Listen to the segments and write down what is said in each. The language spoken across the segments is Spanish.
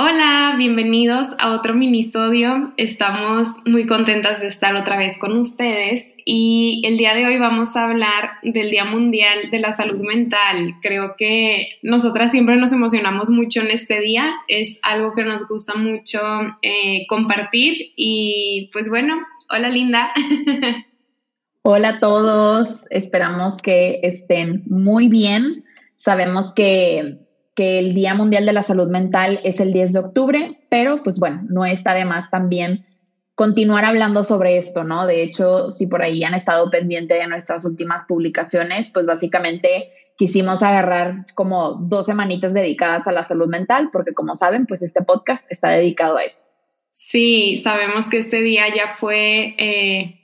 Hola, bienvenidos a otro minisodio. Estamos muy contentas de estar otra vez con ustedes y el día de hoy vamos a hablar del Día Mundial de la Salud Mental. Creo que nosotras siempre nos emocionamos mucho en este día, es algo que nos gusta mucho eh, compartir y pues bueno, hola Linda. Hola a todos, esperamos que estén muy bien. Sabemos que que el Día Mundial de la Salud Mental es el 10 de octubre, pero pues bueno, no está de más también continuar hablando sobre esto, ¿no? De hecho, si por ahí han estado pendientes de nuestras últimas publicaciones, pues básicamente quisimos agarrar como dos semanitas dedicadas a la salud mental, porque como saben, pues este podcast está dedicado a eso. Sí, sabemos que este día ya fue eh,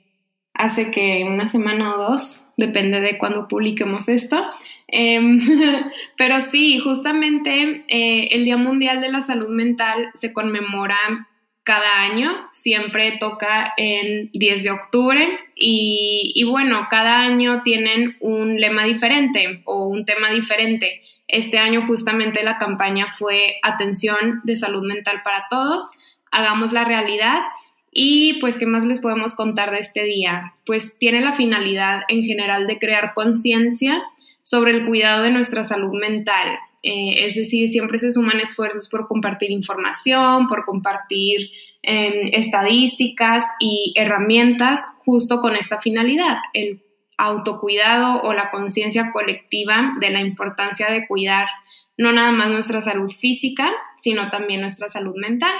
hace que una semana o dos, depende de cuándo publiquemos esto, Em, pero sí, justamente eh, el Día Mundial de la Salud Mental se conmemora cada año, siempre toca el 10 de octubre y, y, bueno, cada año tienen un lema diferente o un tema diferente. Este año justamente la campaña fue Atención de Salud Mental para Todos, hagamos la realidad y pues, ¿qué más les podemos contar de este día? Pues tiene la finalidad en general de crear conciencia sobre el cuidado de nuestra salud mental. Eh, es decir, siempre se suman esfuerzos por compartir información, por compartir em, estadísticas y herramientas justo con esta finalidad, el autocuidado o la conciencia colectiva de la importancia de cuidar no nada más nuestra salud física, sino también nuestra salud mental.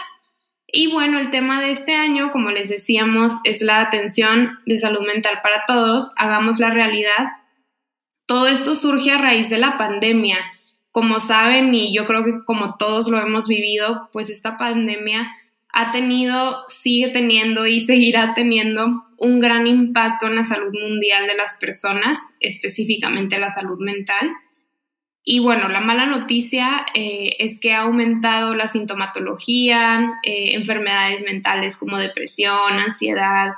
Y bueno, el tema de este año, como les decíamos, es la atención de salud mental para todos. Hagamos la realidad todo esto surge a raíz de la pandemia. Como saben, y yo creo que como todos lo hemos vivido, pues esta pandemia ha tenido, sigue teniendo y seguirá teniendo un gran impacto en la salud mundial de las personas, específicamente la salud mental. Y bueno, la mala noticia eh, es que ha aumentado la sintomatología, eh, enfermedades mentales como depresión, ansiedad,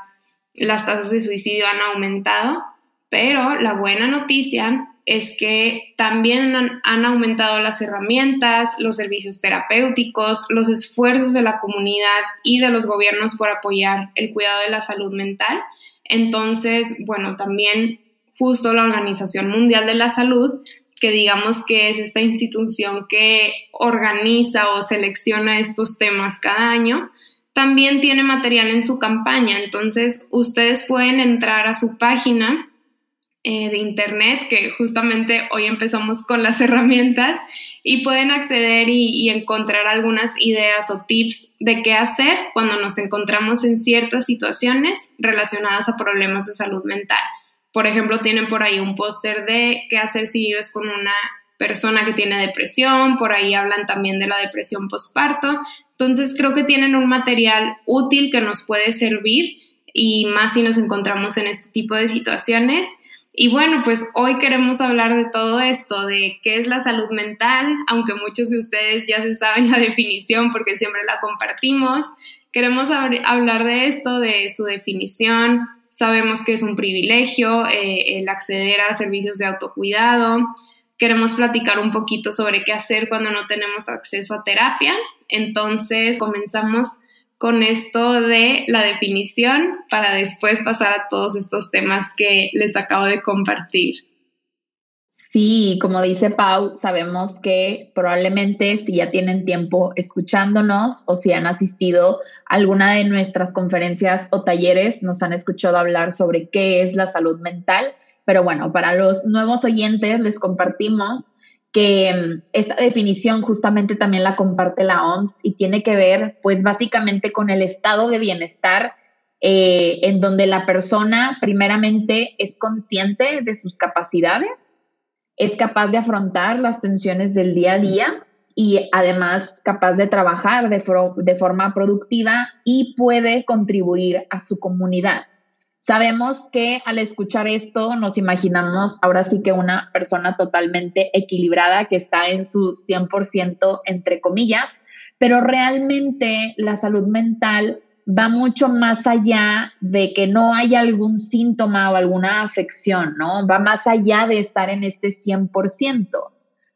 las tasas de suicidio han aumentado pero la buena noticia es que también han, aumentado las herramientas, los servicios terapéuticos, los esfuerzos de la comunidad y de los gobiernos por apoyar el cuidado de la salud mental. Entonces, bueno, también justo la Organización Mundial de la Salud, que digamos que es esta institución que organiza o selecciona estos temas cada año, también tiene material en su campaña. Entonces, ustedes pueden entrar a su página eh, de Internet, que justamente hoy empezamos con las herramientas y pueden acceder y, encontrar algunas ideas o tips de qué hacer cuando nos encontramos en ciertas situaciones relacionadas a problemas de salud mental. Por ejemplo, tienen por ahí un póster de qué hacer si vives con una persona que tiene depresión, por ahí hablan también de la depresión postparto. Entonces creo que tienen un material útil que nos puede servir y más si nos encontramos en este tipo de situaciones. Y bueno, pues hoy queremos hablar de todo esto, de qué es la salud mental, aunque muchos de ustedes ya se saben la definición porque siempre la compartimos. Queremos hablar de esto, de su definición. Sabemos que es un privilegio eh, el acceder a servicios de autocuidado. Queremos platicar un poquito sobre qué hacer cuando no tenemos acceso a terapia. Entonces, comenzamos con esto de la definición para después pasar a todos estos temas que les acabo de compartir. Sí, como dice Pau, sabemos que probablemente si ya tienen tiempo escuchándonos o si han asistido a alguna de nuestras conferencias o talleres, nos han escuchado hablar sobre qué es la salud mental. Pero bueno, para los nuevos oyentes les compartimos que mm, esta definición justamente también la comparte la OMS y tiene que ver pues básicamente con el estado de bienestar eh, en donde la persona primeramente es consciente de sus capacidades, es capaz de afrontar las tensiones del día a día y además capaz de trabajar de, de forma productiva y puede contribuir a su comunidad. Sabemos que al escuchar esto nos imaginamos ahora sí que una persona totalmente equilibrada que está en su 100% entre comillas, pero realmente la salud mental va mucho más allá de que no haya algún síntoma o alguna afección, ¿no? Va más allá de estar en este 100%.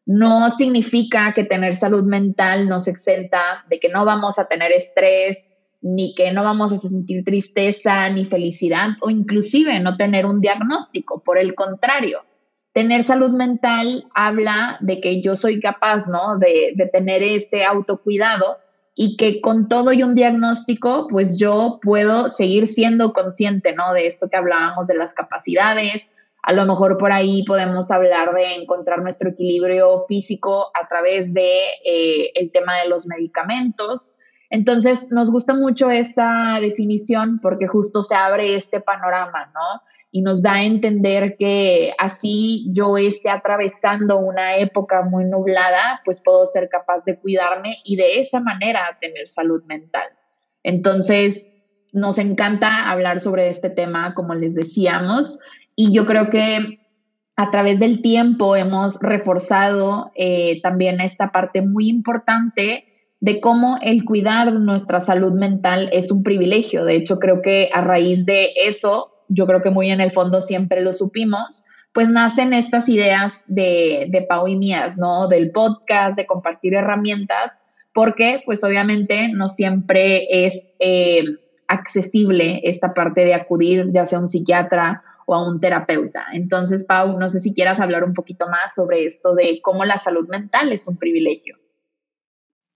No significa que tener salud mental nos exenta de que no vamos a tener estrés, ni que no vamos a sentir tristeza, ni felicidad, o inclusive no tener un diagnóstico. Por el contrario, tener salud mental habla de que yo soy capaz, ¿no? De, de, tener este autocuidado y que con todo y un diagnóstico, pues yo puedo seguir siendo consciente, ¿no? De esto que hablábamos de las capacidades. A lo mejor por ahí podemos hablar de encontrar nuestro equilibrio físico a través de eh, el tema de los medicamentos. Entonces, nos gusta mucho esta definición porque justo se abre este panorama, ¿no? y nos da a entender que así yo esté atravesando una época muy nublada, pues puedo ser capaz de cuidarme y de esa manera tener salud mental. Entonces, nos encanta hablar sobre este tema, como les decíamos, y yo creo que a través del tiempo hemos reforzado eh, también esta parte muy importante de cómo el cuidar nuestra salud mental es un privilegio. De hecho, creo que a raíz de eso yo creo que muy en el fondo siempre lo supimos, pues nacen estas ideas de, de Pau y mías, ¿no? Del podcast, de compartir herramientas, porque pues obviamente no siempre es eh, accesible esta parte de acudir ya sea a un psiquiatra o a un terapeuta. Entonces, Pau, no sé si quieras hablar un poquito más sobre esto de cómo la salud mental es un privilegio.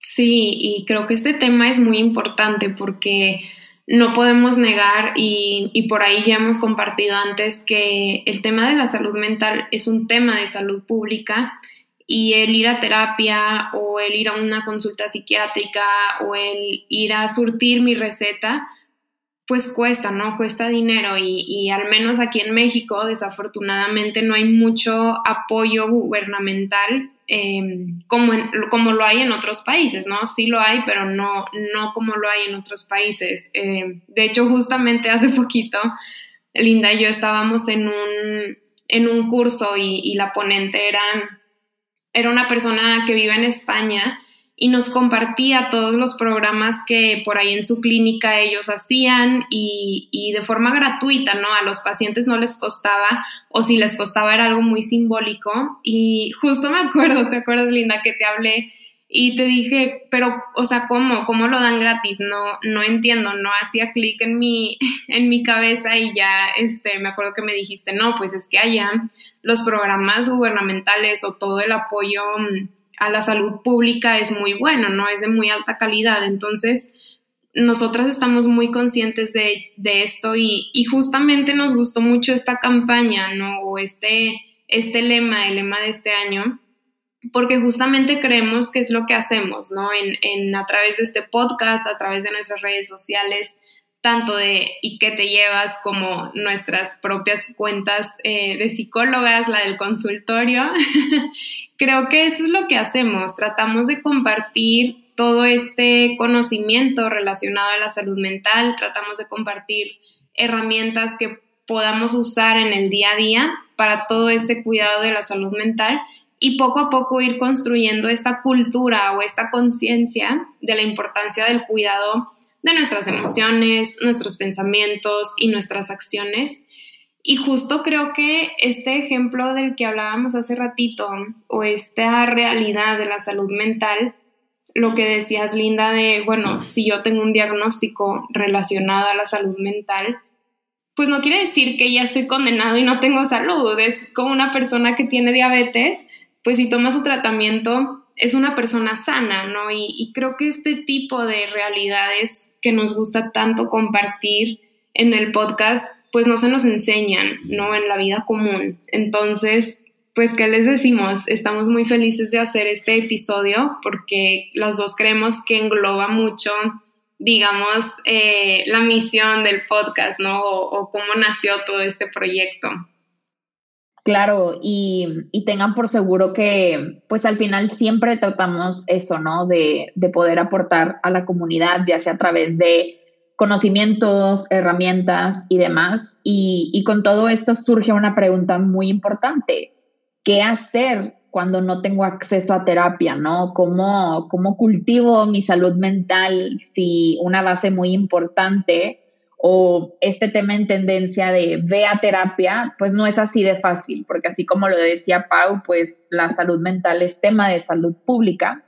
Sí, y creo que este tema es muy importante porque no podemos negar y, por ahí ya hemos compartido antes que el tema de la salud mental es un tema de salud pública y el ir a terapia o el ir a una consulta psiquiátrica o el ir a surtir mi receta, pues cuesta, ¿no? Cuesta dinero y, y al menos aquí en México desafortunadamente no hay mucho apoyo gubernamental Em, como, como lo hay en otros países, ¿no? Sí lo hay, pero no, no como lo hay en otros países. Em, de hecho, justamente hace poquito, Linda y yo estábamos en un, en un curso y, y la ponente era, era una persona que vive en España y nos compartía todos los programas que por ahí en su clínica ellos hacían y, y, de forma gratuita, ¿no? A los pacientes no les costaba o si les costaba era algo muy simbólico y justo me acuerdo, ¿te acuerdas Linda que te hablé y te dije, pero, o sea, ¿cómo? ¿Cómo lo dan gratis? No, no entiendo, no hacía clic en mi, en mi cabeza y ya, este, me acuerdo que me dijiste, no, pues es que allá los programas gubernamentales o todo el apoyo mm, a la salud pública es muy bueno, ¿no? Es de muy alta calidad. Entonces, nosotras estamos muy conscientes de, esto y, justamente nos gustó mucho esta campaña, ¿no? O este, este lema, el lema de este año, porque justamente creemos que es lo que hacemos, ¿no? En, en, a través de este podcast, a través de nuestras redes sociales, tanto de y qué te llevas como nuestras propias cuentas eh, de psicólogas, la del consultorio. Creo que esto es lo que hacemos, tratamos de compartir todo este conocimiento relacionado a la salud mental, tratamos de compartir herramientas que podamos usar en el día a día para todo este cuidado de la salud mental y poco a poco ir construyendo esta cultura o esta conciencia de la importancia del cuidado de nuestras emociones, nuestros pensamientos y nuestras acciones. Y justo creo que este ejemplo del que hablábamos hace ratito, o esta realidad de la salud mental, lo que decías, Linda, de, bueno, si yo tengo un diagnóstico relacionado a la salud mental, pues no quiere decir que ya estoy condenado y no tengo salud. Es como una persona que tiene diabetes, pues si toma su tratamiento, es una persona sana, ¿no? Y, y creo que este tipo de realidades que nos gusta tanto compartir en el podcast, pues no se nos enseñan, ¿no? En la vida común. Entonces, pues, ¿qué les decimos? Estamos muy felices de hacer este episodio porque los dos creemos que engloba mucho, digamos, eh, la misión del podcast, ¿no? o cómo nació todo este proyecto. Claro, y, tengan por seguro que pues al final siempre tratamos eso, ¿no? De, poder aportar a la comunidad, ya sea a través de conocimientos, herramientas y demás. Y, y con todo esto surge una pregunta muy importante. ¿Qué hacer cuando no tengo acceso a terapia, ¿no? ¿Cómo, cómo cultivo mi salud mental si una base muy importante o este tema en tendencia de ve a terapia, pues no es así de fácil, porque así como lo decía Pau, pues la salud mental es tema de salud pública.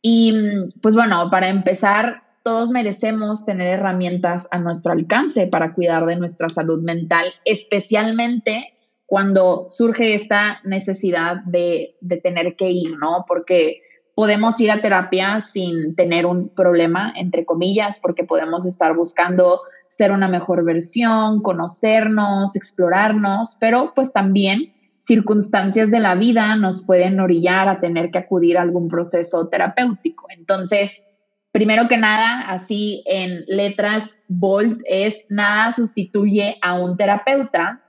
Y pues bueno, para empezar, todos merecemos tener herramientas a nuestro alcance para cuidar de nuestra salud mental, especialmente cuando surge esta necesidad de, de tener que ir, ¿no? Porque podemos ir a terapia sin tener un problema, entre comillas, porque podemos estar buscando ser una mejor versión, conocernos, explorarnos, pero pues también circunstancias de la vida nos pueden orillar a tener que acudir a algún proceso terapéutico. Entonces, primero que nada, así en letras bold es nada sustituye a un terapeuta,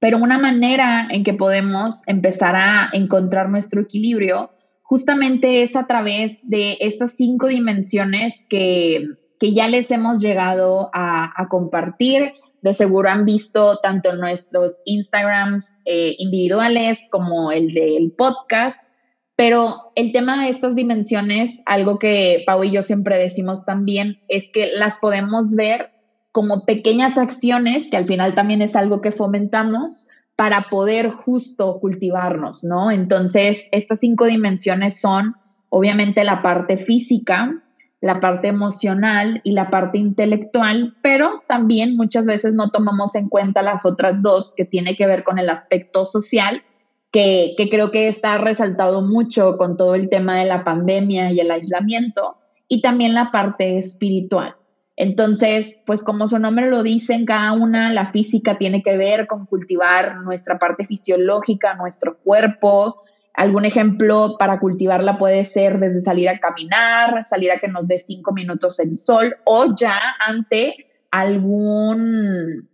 pero una manera en que podemos empezar a encontrar nuestro equilibrio justamente es a través de estas cinco dimensiones que, ya les hemos llegado a, compartir. De seguro han visto tanto nuestros Instagrams eh, individuales como el del podcast. Pero el tema de estas dimensiones, algo que Pau y yo siempre decimos también, es que las podemos ver como pequeñas acciones, que al final también es algo que fomentamos, para poder justo cultivarnos, ¿no? Entonces, estas cinco dimensiones son obviamente la parte física, la parte emocional y la parte intelectual, pero también muchas veces no tomamos en cuenta las otras dos que tiene que ver con el aspecto social, que, que creo que está resaltado mucho con todo el tema de la pandemia y el aislamiento, y también la parte espiritual. Entonces, pues como su nombre lo dice, en cada una la física tiene que ver con cultivar nuestra parte fisiológica, nuestro cuerpo. Algún ejemplo para cultivarla puede ser desde salir a caminar, salir a que nos dé cinco minutos el sol o ya ante algún,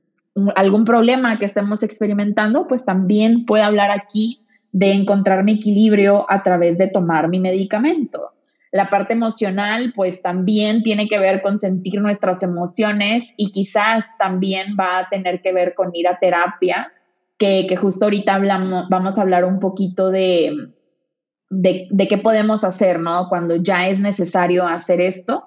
algún problema que estemos experimentando, pues también puedo hablar aquí de encontrar mi equilibrio a través de tomar mi medicamento. La parte emocional, pues también tiene que ver con sentir nuestras emociones y quizás también va a tener que ver con ir a terapia, que, justo ahorita hablamos, vamos a hablar un poquito de, de, qué podemos hacer, ¿no? Cuando ya es necesario hacer esto.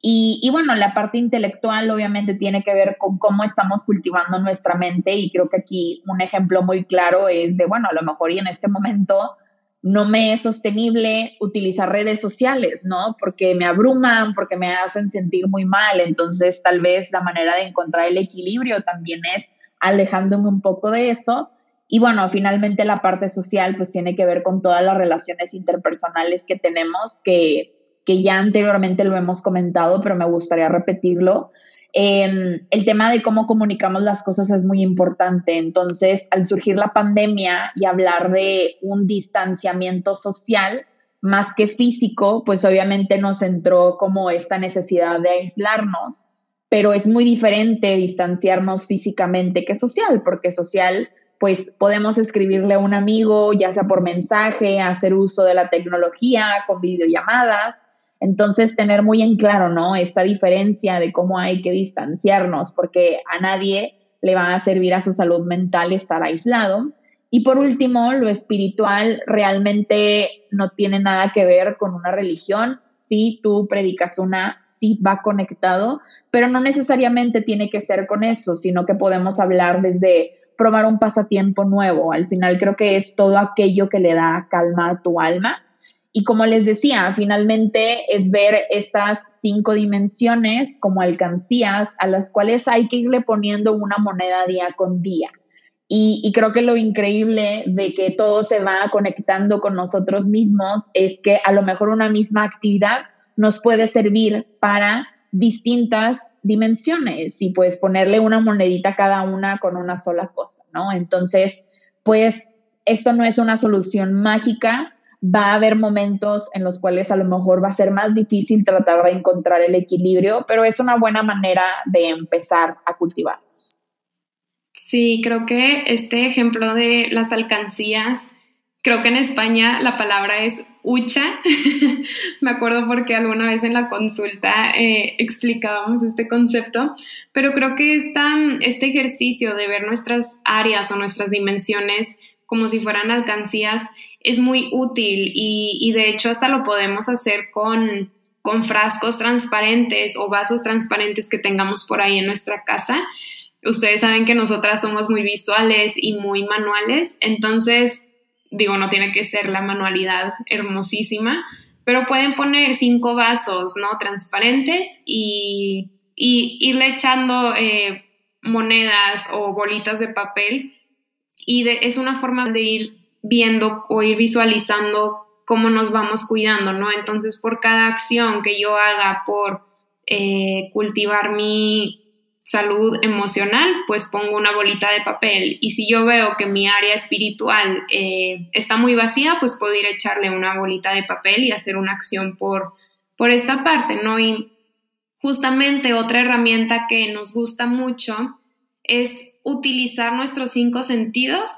Y, y, bueno, la parte intelectual obviamente tiene que ver con cómo estamos cultivando nuestra mente y creo que aquí un ejemplo muy claro es de, bueno, a lo mejor y en este momento no me es sostenible utilizar redes sociales, ¿no? Porque me abruman, porque me hacen sentir muy mal. Entonces, tal vez la manera de encontrar el equilibrio también es alejándome un poco de eso. Y bueno, finalmente la parte social pues tiene que ver con todas las relaciones interpersonales que tenemos, que, que ya anteriormente lo hemos comentado, pero me gustaría repetirlo. Em, el tema de cómo comunicamos las cosas es muy importante. Entonces, al surgir la pandemia y hablar de un distanciamiento social más que físico, pues obviamente nos entró como esta necesidad de aislarnos, pero es muy diferente distanciarnos físicamente que social, porque social pues podemos escribirle a un amigo, ya sea por mensaje, hacer uso de la tecnología, con videollamadas, entonces, tener muy en claro, ¿no? Esta diferencia de cómo hay que distanciarnos, porque a nadie le va a servir a su salud mental estar aislado. Y por último, lo espiritual realmente no tiene nada que ver con una religión. Si tú predicas una, sí va conectado, pero no necesariamente tiene que ser con eso, sino que podemos hablar desde probar un pasatiempo nuevo. Al final creo que es todo aquello que le da calma a tu alma y como les decía, finalmente es ver estas cinco dimensiones como alcancías a las cuales hay que irle poniendo una moneda día con día. Y, creo que lo increíble de que todo se va conectando con nosotros mismos es que a lo mejor una misma actividad nos puede servir para distintas dimensiones y puedes ponerle una monedita cada una con una sola cosa, ¿no? Entonces, pues esto no es una solución mágica, va a haber momentos en los cuales a lo mejor va a ser más difícil tratar de encontrar el equilibrio, pero es una buena manera de empezar a cultivarlos. Sí, creo que este ejemplo de las alcancías, creo que en España la palabra es hucha. Me acuerdo porque alguna vez en la consulta eh, explicábamos este concepto, pero creo que este ejercicio de ver nuestras áreas o nuestras dimensiones como si fueran alcancías es muy útil y, de hecho hasta lo podemos hacer con, con frascos transparentes o vasos transparentes que tengamos por ahí en nuestra casa. Ustedes saben que nosotras somos muy visuales y muy manuales, entonces digo, no tiene que ser la manualidad hermosísima, pero pueden poner cinco vasos, ¿no? Transparentes y, irle echando eh, monedas o bolitas de papel y es una forma de ir viendo o ir visualizando cómo nos vamos cuidando, ¿no? Entonces, por cada acción que yo haga por eh, cultivar mi salud emocional, pues pongo una bolita de papel. Y si yo veo que mi área espiritual eh, está muy vacía, pues puedo ir a echarle una bolita de papel y hacer una acción por, por esta parte, ¿no? Y justamente otra herramienta que nos gusta mucho es utilizar nuestros cinco sentidos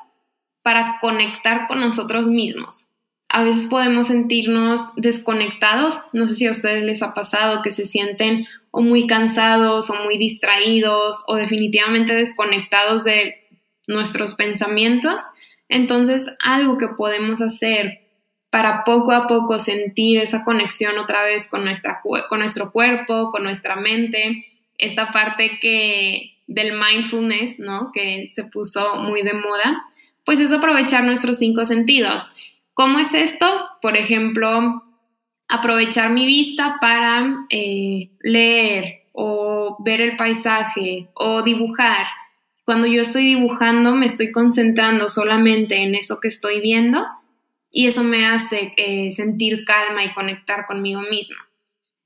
para conectar con nosotros mismos. A veces podemos sentirnos desconectados, no sé si a ustedes les ha pasado que se sienten o muy cansados o muy distraídos o definitivamente desconectados de nuestros pensamientos. Entonces, algo que podemos hacer para poco a poco sentir esa conexión otra vez con, nuestra, con nuestro cuerpo, con nuestra mente, esta parte que del mindfulness, ¿no? Que se puso muy de moda, pues es aprovechar nuestros cinco sentidos. ¿Cómo es esto? Por ejemplo, aprovechar mi vista para eh, leer o ver el paisaje o dibujar. Cuando yo estoy dibujando me estoy concentrando solamente en eso que estoy viendo y eso me hace eh, sentir calma y conectar conmigo misma.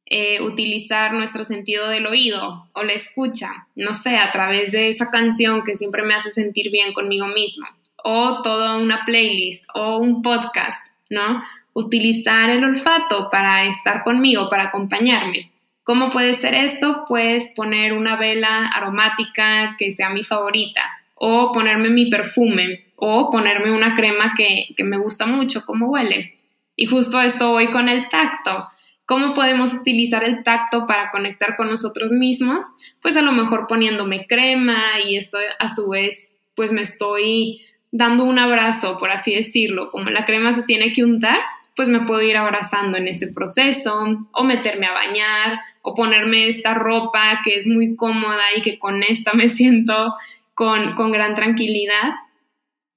Eh, utilizar nuestro sentido del oído o la escucha, no sé, a través de esa canción que siempre me hace sentir bien conmigo mismo, o toda una playlist o un podcast, ¿no? Utilizar el olfato para estar conmigo, para acompañarme. ¿Cómo puede ser esto? Pues poner una vela aromática que sea mi favorita, o ponerme mi perfume, o ponerme una crema que, que me gusta mucho, cómo huele. Y justo esto voy con el tacto. ¿Cómo podemos utilizar el tacto para conectar con nosotros mismos? Pues a lo mejor poniéndome crema y esto a su vez pues me estoy dando un abrazo, por así decirlo, como la crema se tiene que untar, pues me puedo ir abrazando en ese proceso o meterme a bañar o ponerme esta ropa que es muy cómoda y que con esta me siento con, con gran tranquilidad.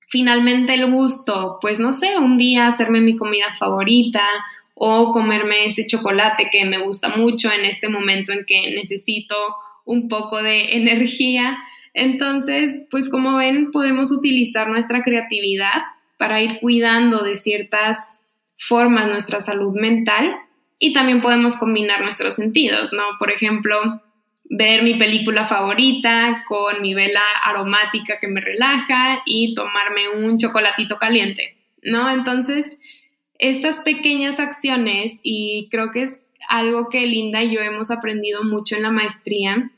Finalmente el gusto, pues no sé, un día hacerme mi comida favorita o comerme ese chocolate que me gusta mucho en este momento en que necesito un poco de energía. Entonces, pues como ven, podemos utilizar nuestra creatividad para ir cuidando de ciertas formas nuestra salud mental y también podemos combinar nuestros sentidos, ¿no? Por ejemplo, ver mi película favorita con mi vela aromática que me relaja y tomarme un chocolatito caliente, ¿no? Entonces, estas pequeñas acciones, y creo que es algo que Linda y yo hemos aprendido mucho en la maestría,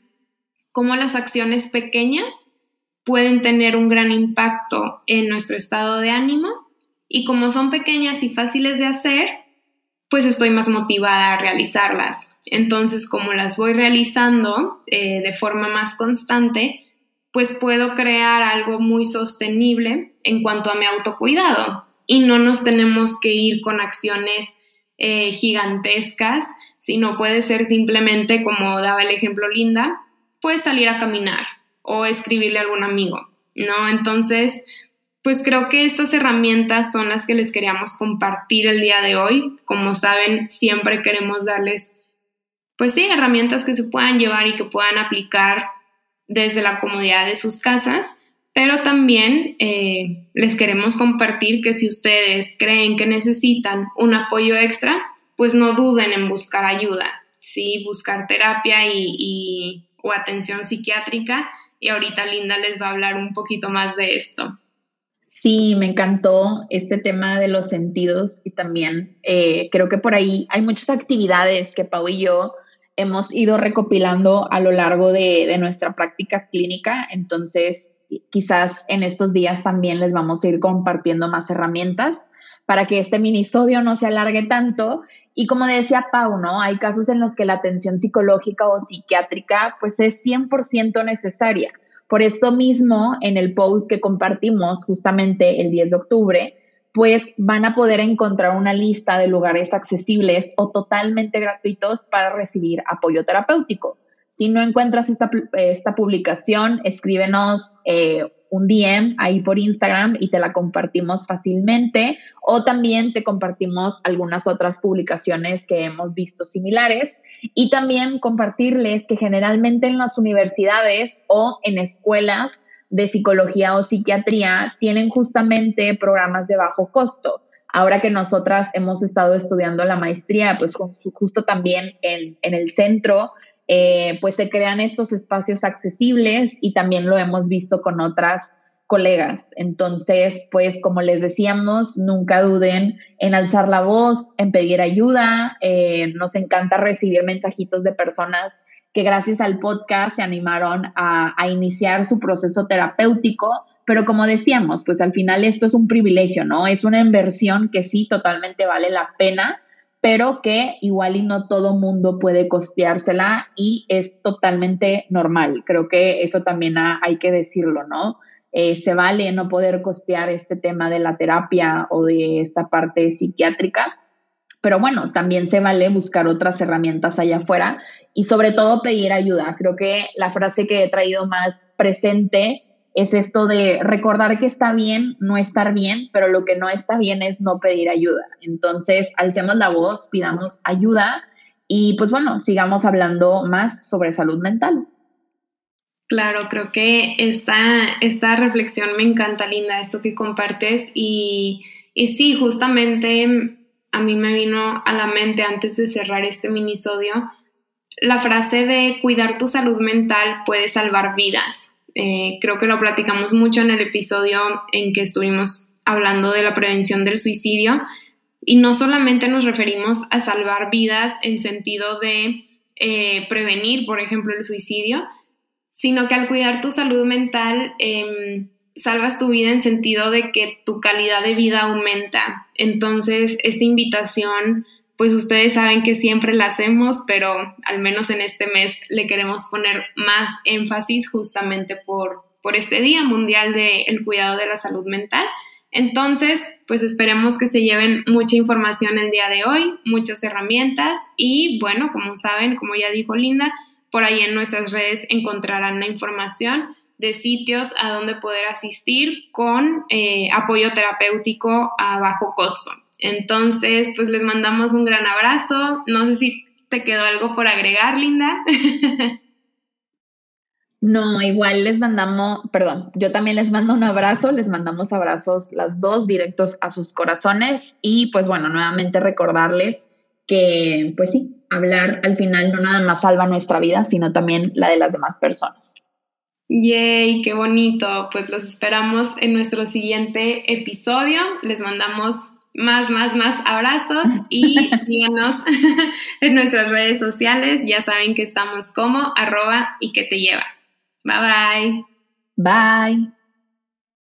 cómo las acciones pequeñas pueden tener un gran impacto en nuestro estado de ánimo y como son pequeñas y fáciles de hacer, pues estoy más motivada a realizarlas. Entonces, como las voy realizando eh, de forma más constante, pues puedo crear algo muy sostenible en cuanto a mi autocuidado. Y no nos tenemos que ir con acciones eh, gigantescas, sino puede ser simplemente, como daba el ejemplo Linda, pues salir a caminar o escribirle a algún amigo, ¿no? Entonces, pues creo que estas herramientas son las que les queríamos compartir el día de hoy. Como saben, siempre queremos darles, pues herramientas que se puedan llevar y que puedan aplicar desde la comodidad de sus casas, pero también eh, les queremos compartir que si ustedes creen que necesitan un apoyo extra, pues no duden en buscar ayuda, sí, buscar terapia y, o atención psiquiátrica. Y ahorita Linda les va a hablar un poquito más de esto. Sí, me encantó este tema de los sentidos y también eh, creo que por ahí hay muchas actividades que Pau y yo hemos ido recopilando a lo largo de, de, nuestra práctica clínica. Entonces, quizás en estos días también les vamos a ir compartiendo más herramientas para que este minisodio no se alargue tanto. Y como decía Pau, ¿no? Hay casos en los que la atención psicológica o psiquiátrica pues es 100% necesaria por esto mismo, en el post que compartimos justamente el 10 de octubre, pues van a poder encontrar una lista de lugares accesibles o totalmente gratuitos para recibir apoyo terapéutico. Si no encuentras esta, esta publicación, escríbenos eh, un DM ahí por Instagram y te la compartimos fácilmente o también te compartimos algunas otras publicaciones que hemos visto similares y también compartirles que generalmente en las universidades o en escuelas de psicología o psiquiatría tienen justamente programas de bajo costo. Ahora que nosotras hemos estado estudiando la maestría, pues justo también en, en el centro eh, pues se crean estos espacios accesibles y también lo hemos visto con otras colegas. Entonces, pues como les decíamos, nunca duden en alzar la voz, en pedir ayuda. Eh, nos encanta recibir mensajitos de personas que gracias al podcast se animaron a, a, iniciar su proceso terapéutico, pero como decíamos, pues al final esto es un privilegio, ¿no? Es una inversión que sí totalmente vale la pena pero que igual y no todo mundo puede costeársela y es totalmente normal. Creo que eso también hay que decirlo, ¿no? Eh, se vale no poder costear este tema de la terapia o de esta parte psiquiátrica, pero bueno, también se vale buscar otras herramientas allá afuera y sobre todo pedir ayuda. Creo que la frase que he traído más presente es esto de recordar que está bien no estar bien, pero lo que no está bien es no pedir ayuda. Entonces, alcemos la voz, pidamos ayuda y pues bueno, sigamos hablando más sobre salud mental. Claro, creo que esta, esta reflexión me encanta, Linda, esto que compartes y, y sí, justamente a mí me vino a la mente antes de cerrar este minisodio la frase de cuidar tu salud mental puede salvar vidas. Eh, creo que lo platicamos mucho en el episodio en que estuvimos hablando de la prevención del suicidio y no solamente nos referimos a salvar vidas en sentido de eh, prevenir, por ejemplo, el suicidio, sino que al cuidar tu salud mental em, salvas tu vida en sentido de que tu calidad de vida aumenta. Entonces, esta invitación pues ustedes saben que siempre la hacemos, pero al menos en este mes le queremos poner más énfasis justamente por, por este Día Mundial del Cuidado de la Salud Mental. Entonces, pues esperemos que se lleven mucha información el día de hoy, muchas herramientas y bueno, como saben, como ya dijo Linda, por ahí en nuestras redes encontrarán la información de sitios a donde poder asistir con eh, apoyo terapéutico a bajo costo. Entonces, pues les mandamos un gran abrazo. No sé si te quedó algo por agregar, Linda. No, igual les mandamos, perdón, yo también les mando un abrazo, les mandamos abrazos las dos directos a sus corazones y pues bueno, nuevamente recordarles que pues sí, hablar al final no nada más salva nuestra vida, sino también la de las demás personas. Yay, qué bonito. Pues los esperamos en nuestro siguiente episodio. Les mandamos más, más, más abrazos y síganos en nuestras redes sociales. Ya saben que estamos como arroba y que te llevas. Bye bye. Bye.